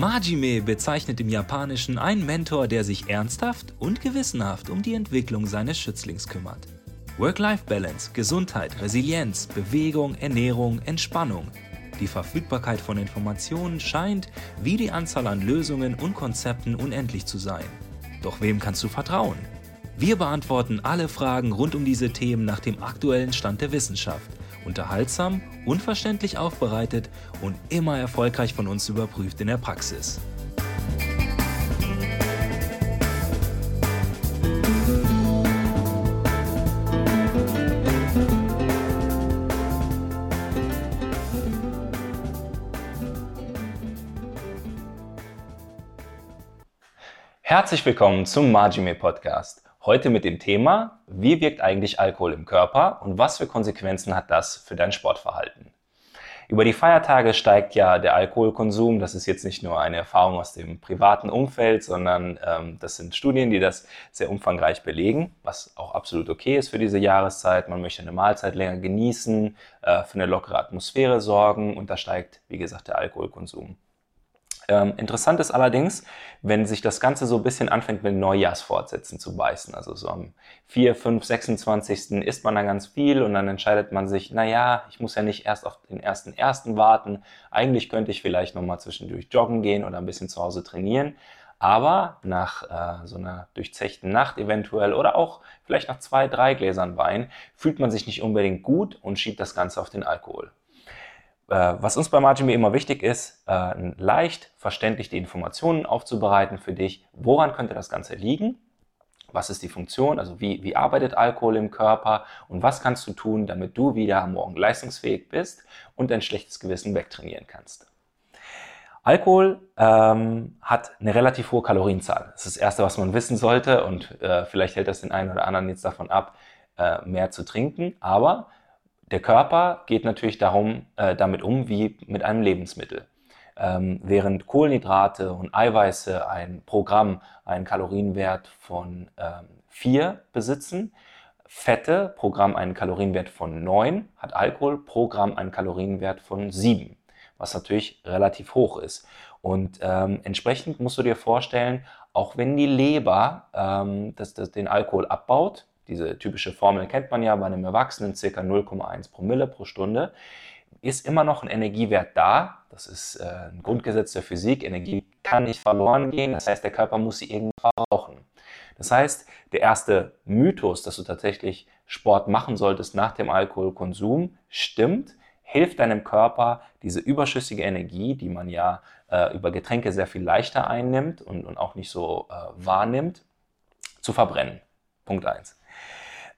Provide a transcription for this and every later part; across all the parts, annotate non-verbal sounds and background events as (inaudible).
Majime bezeichnet im Japanischen einen Mentor, der sich ernsthaft und gewissenhaft um die Entwicklung seines Schützlings kümmert. Work-Life-Balance, Gesundheit, Resilienz, Bewegung, Ernährung, Entspannung. Die Verfügbarkeit von Informationen scheint wie die Anzahl an Lösungen und Konzepten unendlich zu sein. Doch wem kannst du vertrauen? Wir beantworten alle Fragen rund um diese Themen nach dem aktuellen Stand der Wissenschaft. Unterhaltsam, unverständlich aufbereitet und immer erfolgreich von uns überprüft in der Praxis. Herzlich willkommen zum Majime Podcast. Heute mit dem Thema, wie wirkt eigentlich Alkohol im Körper und was für Konsequenzen hat das für dein Sportverhalten? Über die Feiertage steigt ja der Alkoholkonsum. Das ist jetzt nicht nur eine Erfahrung aus dem privaten Umfeld, sondern ähm, das sind Studien, die das sehr umfangreich belegen, was auch absolut okay ist für diese Jahreszeit. Man möchte eine Mahlzeit länger genießen, äh, für eine lockere Atmosphäre sorgen und da steigt, wie gesagt, der Alkoholkonsum. Ähm, interessant ist allerdings, wenn sich das Ganze so ein bisschen anfängt mit Neujahrsfortsätzen zu beißen. Also so am 4, 5, 26. isst man dann ganz viel und dann entscheidet man sich, naja, ich muss ja nicht erst auf den ersten ersten warten. Eigentlich könnte ich vielleicht nochmal zwischendurch joggen gehen oder ein bisschen zu Hause trainieren. Aber nach äh, so einer durchzechten Nacht eventuell oder auch vielleicht nach zwei, drei Gläsern Wein fühlt man sich nicht unbedingt gut und schiebt das Ganze auf den Alkohol. Äh, was uns bei Margin immer wichtig ist, äh, leicht verständlich die Informationen aufzubereiten für dich. Woran könnte das Ganze liegen? Was ist die Funktion? Also wie, wie arbeitet Alkohol im Körper? Und was kannst du tun, damit du wieder am Morgen leistungsfähig bist und dein schlechtes Gewissen wegtrainieren kannst? Alkohol ähm, hat eine relativ hohe Kalorienzahl. Das ist das Erste, was man wissen sollte und äh, vielleicht hält das den einen oder anderen jetzt davon ab, äh, mehr zu trinken. Aber der Körper geht natürlich darum, äh, damit um wie mit einem Lebensmittel. Ähm, während Kohlenhydrate und Eiweiße ein Programm, einen Kalorienwert von ähm, 4 besitzen, Fette Programm einen Kalorienwert von 9, hat Alkohol Programm einen Kalorienwert von 7, was natürlich relativ hoch ist. Und ähm, entsprechend musst du dir vorstellen, auch wenn die Leber ähm, das, das, den Alkohol abbaut, diese typische Formel kennt man ja bei einem Erwachsenen, ca. 0,1 Promille pro Stunde, ist immer noch ein Energiewert da. Das ist äh, ein Grundgesetz der Physik. Energie kann nicht verloren gehen. Das heißt, der Körper muss sie irgendwann brauchen. Das heißt, der erste Mythos, dass du tatsächlich Sport machen solltest nach dem Alkoholkonsum, stimmt, hilft deinem Körper, diese überschüssige Energie, die man ja äh, über Getränke sehr viel leichter einnimmt und, und auch nicht so äh, wahrnimmt, zu verbrennen. Punkt 1.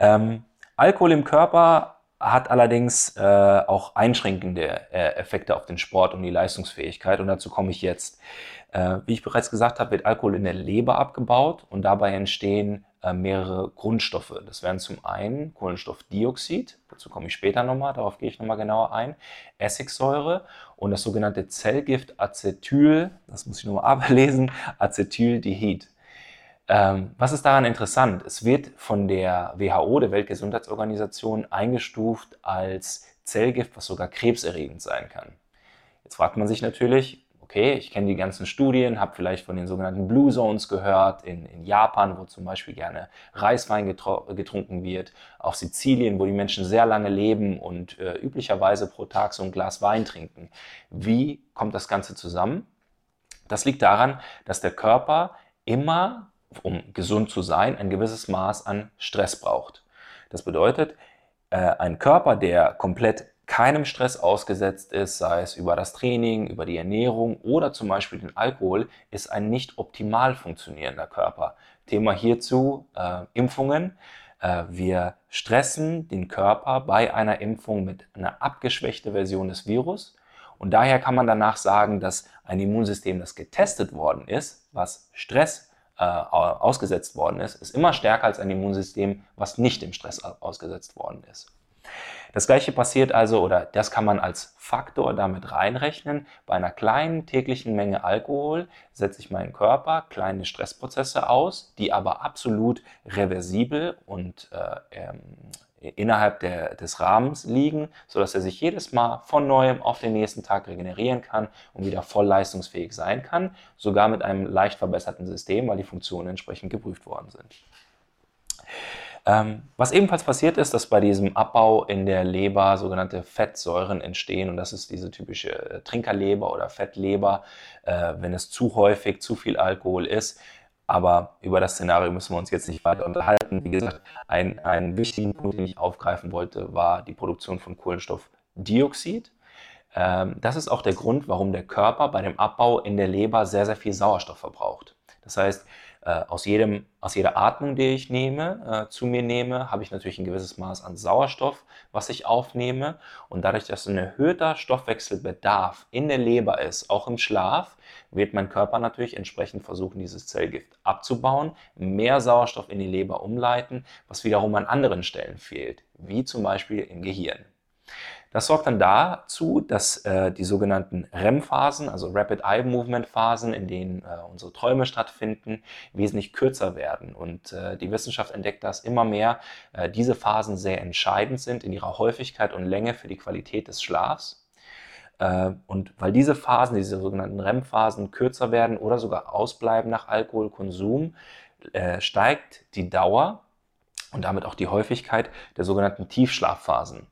Ähm, Alkohol im Körper hat allerdings äh, auch einschränkende äh, Effekte auf den Sport und die Leistungsfähigkeit und dazu komme ich jetzt. Äh, wie ich bereits gesagt habe, wird Alkohol in der Leber abgebaut und dabei entstehen äh, mehrere Grundstoffe. Das wären zum einen Kohlenstoffdioxid, dazu komme ich später nochmal, darauf gehe ich nochmal genauer ein, Essigsäure und das sogenannte Zellgift Acetyl, das muss ich nochmal (laughs) ablesen, Acetyldehyd. Ähm, was ist daran interessant? Es wird von der WHO, der Weltgesundheitsorganisation, eingestuft als Zellgift, was sogar krebserregend sein kann. Jetzt fragt man sich natürlich, okay, ich kenne die ganzen Studien, habe vielleicht von den sogenannten Blue Zones gehört, in, in Japan, wo zum Beispiel gerne Reiswein getrunken wird, auf Sizilien, wo die Menschen sehr lange leben und äh, üblicherweise pro Tag so ein Glas Wein trinken. Wie kommt das Ganze zusammen? Das liegt daran, dass der Körper immer um gesund zu sein, ein gewisses Maß an Stress braucht. Das bedeutet, äh, ein Körper, der komplett keinem Stress ausgesetzt ist, sei es über das Training, über die Ernährung oder zum Beispiel den Alkohol, ist ein nicht optimal funktionierender Körper. Thema hierzu äh, Impfungen. Äh, wir stressen den Körper bei einer Impfung mit einer abgeschwächten Version des Virus. Und daher kann man danach sagen, dass ein Immunsystem, das getestet worden ist, was Stress äh, ausgesetzt worden ist, ist immer stärker als ein Immunsystem, was nicht dem Stress ausgesetzt worden ist. Das gleiche passiert also, oder das kann man als Faktor damit reinrechnen. Bei einer kleinen täglichen Menge Alkohol setze ich meinen Körper kleine Stressprozesse aus, die aber absolut reversibel und äh, ähm, innerhalb der, des Rahmens liegen, sodass er sich jedes Mal von neuem auf den nächsten Tag regenerieren kann und wieder voll leistungsfähig sein kann, sogar mit einem leicht verbesserten System, weil die Funktionen entsprechend geprüft worden sind. Ähm, was ebenfalls passiert ist, dass bei diesem Abbau in der Leber sogenannte Fettsäuren entstehen und das ist diese typische äh, Trinkerleber oder Fettleber, äh, wenn es zu häufig zu viel Alkohol ist. Aber über das Szenario müssen wir uns jetzt nicht weiter unterhalten. Wie gesagt, ein, ein wichtigen Punkt, den ich aufgreifen wollte, war die Produktion von Kohlenstoffdioxid. Ähm, das ist auch der Grund, warum der Körper bei dem Abbau in der Leber sehr, sehr viel Sauerstoff verbraucht. Das heißt, äh, aus, jedem, aus jeder Atmung, die ich nehme, äh, zu mir nehme, habe ich natürlich ein gewisses Maß an Sauerstoff, was ich aufnehme. Und dadurch, dass ein erhöhter Stoffwechselbedarf in der Leber ist, auch im Schlaf, wird mein Körper natürlich entsprechend versuchen, dieses Zellgift abzubauen, mehr Sauerstoff in die Leber umleiten, was wiederum an anderen Stellen fehlt, wie zum Beispiel im Gehirn. Das sorgt dann dazu, dass äh, die sogenannten REM-Phasen, also Rapid Eye Movement Phasen, in denen äh, unsere Träume stattfinden, wesentlich kürzer werden. Und äh, die Wissenschaft entdeckt, dass immer mehr äh, diese Phasen sehr entscheidend sind in ihrer Häufigkeit und Länge für die Qualität des Schlafs. Äh, und weil diese Phasen, diese sogenannten REM-Phasen kürzer werden oder sogar ausbleiben nach Alkoholkonsum, äh, steigt die Dauer und damit auch die Häufigkeit der sogenannten Tiefschlafphasen.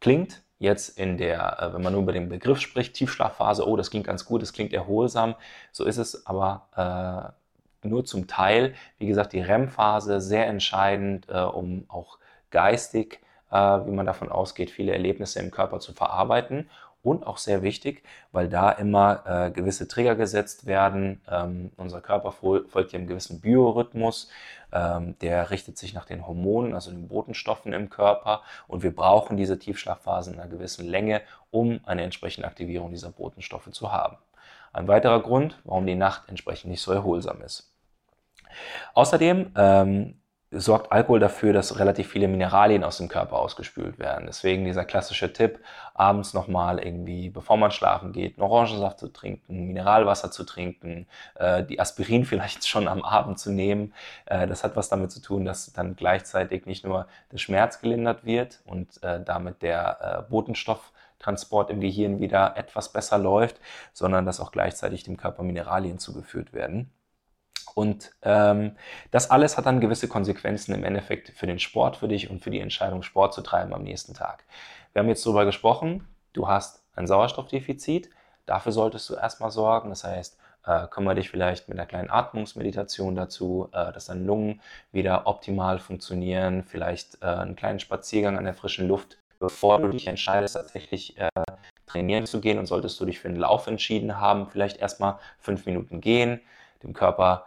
Klingt jetzt in der, äh, wenn man nur über den Begriff spricht, Tiefschlafphase, oh, das klingt ganz gut, das klingt erholsam. So ist es aber äh, nur zum Teil. Wie gesagt, die REM-Phase sehr entscheidend, äh, um auch geistig, äh, wie man davon ausgeht, viele Erlebnisse im Körper zu verarbeiten und auch sehr wichtig, weil da immer äh, gewisse Trigger gesetzt werden. Ähm, unser Körper folgt ja einem gewissen Biorhythmus, ähm, der richtet sich nach den Hormonen, also den Botenstoffen im Körper und wir brauchen diese Tiefschlafphasen in einer gewissen Länge, um eine entsprechende Aktivierung dieser Botenstoffe zu haben. Ein weiterer Grund, warum die Nacht entsprechend nicht so erholsam ist. Außerdem ähm, sorgt Alkohol dafür, dass relativ viele Mineralien aus dem Körper ausgespült werden. Deswegen dieser klassische Tipp, abends nochmal irgendwie, bevor man schlafen geht, einen Orangensaft zu trinken, Mineralwasser zu trinken, äh, die Aspirin (laughs) vielleicht schon am Abend zu nehmen. Äh, das hat was damit zu tun, dass dann gleichzeitig nicht nur der Schmerz gelindert wird und äh, damit der äh, Botenstofftransport im Gehirn wieder etwas besser läuft, sondern dass auch gleichzeitig dem Körper Mineralien zugeführt werden. Und ähm, das alles hat dann gewisse Konsequenzen im Endeffekt für den Sport für dich und für die Entscheidung, Sport zu treiben am nächsten Tag. Wir haben jetzt darüber gesprochen, du hast ein Sauerstoffdefizit. Dafür solltest du erstmal sorgen. Das heißt, äh, kümmere dich vielleicht mit einer kleinen Atmungsmeditation dazu, äh, dass deine Lungen wieder optimal funktionieren. Vielleicht äh, einen kleinen Spaziergang an der frischen Luft, bevor du dich entscheidest, tatsächlich äh, trainieren zu gehen. Und solltest du dich für einen Lauf entschieden haben, vielleicht erstmal fünf Minuten gehen, dem Körper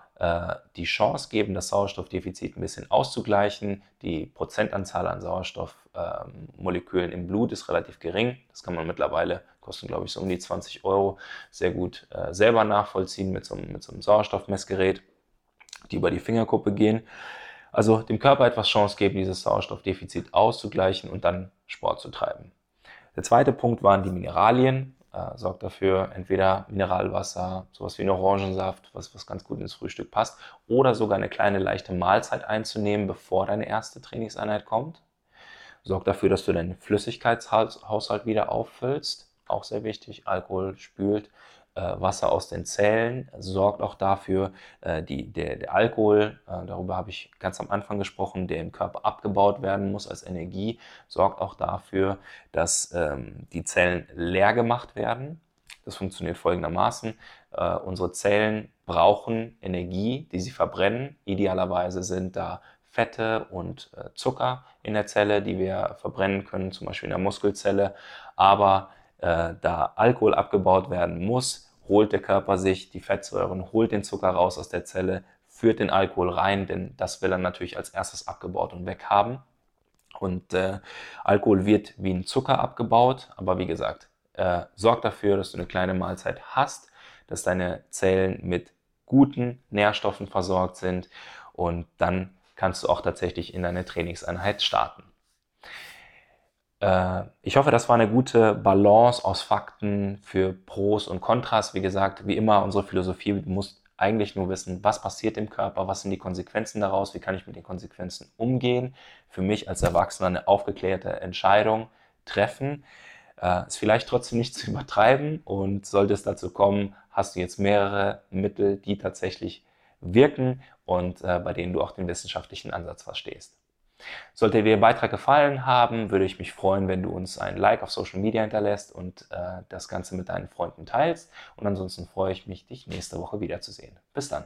die Chance geben, das Sauerstoffdefizit ein bisschen auszugleichen. Die Prozentanzahl an Sauerstoffmolekülen im Blut ist relativ gering. Das kann man mittlerweile, kosten glaube ich so um die 20 Euro, sehr gut äh, selber nachvollziehen mit so, mit so einem Sauerstoffmessgerät, die über die Fingerkuppe gehen. Also dem Körper etwas Chance geben, dieses Sauerstoffdefizit auszugleichen und dann Sport zu treiben. Der zweite Punkt waren die Mineralien äh, sorgt dafür, entweder Mineralwasser, sowas wie ein Orangensaft, was, was ganz gut ins Frühstück passt, oder sogar eine kleine leichte Mahlzeit einzunehmen, bevor deine erste Trainingseinheit kommt. Sorgt dafür, dass du deinen Flüssigkeitshaushalt wieder auffüllst. Auch sehr wichtig. Alkohol spült Wasser aus den Zellen, sorgt auch dafür, äh, die, der, der Alkohol, äh, darüber habe ich ganz am Anfang gesprochen, der im Körper abgebaut werden muss als Energie, sorgt auch dafür, dass ähm, die Zellen leer gemacht werden. Das funktioniert folgendermaßen. Äh, unsere Zellen brauchen Energie, die sie verbrennen. Idealerweise sind da Fette und äh, Zucker in der Zelle, die wir verbrennen können, zum Beispiel in der Muskelzelle. Aber äh, da Alkohol abgebaut werden muss, holt der Körper sich die Fettsäuren, holt den Zucker raus aus der Zelle, führt den Alkohol rein, denn das will er natürlich als erstes abgebaut und weghaben. Und äh, Alkohol wird wie ein Zucker abgebaut, aber wie gesagt, äh, sorgt dafür, dass du eine kleine Mahlzeit hast, dass deine Zellen mit guten Nährstoffen versorgt sind und dann kannst du auch tatsächlich in deine Trainingseinheit starten. Äh, ich hoffe, das war eine gute Balance aus Fakten für Pros und Kontras. Wie gesagt, wie immer, unsere Philosophie muss eigentlich nur wissen, was passiert im Körper, was sind die Konsequenzen daraus, wie kann ich mit den Konsequenzen umgehen, für mich als Erwachsener eine aufgeklärte Entscheidung treffen. Äh, ist vielleicht trotzdem nicht zu (laughs) übertreiben und sollte es dazu kommen, hast du jetzt mehrere Mittel, die tatsächlich wirken und äh, bei denen du auch den wissenschaftlichen Ansatz verstehst. Sollte dir der Beitrag gefallen haben, würde ich mich freuen, wenn du uns ein Like auf Social Media hinterlässt und äh, das Ganze mit deinen Freunden teilst. Und ansonsten freue ich mich, dich nächste Woche wiederzusehen. Bis dann.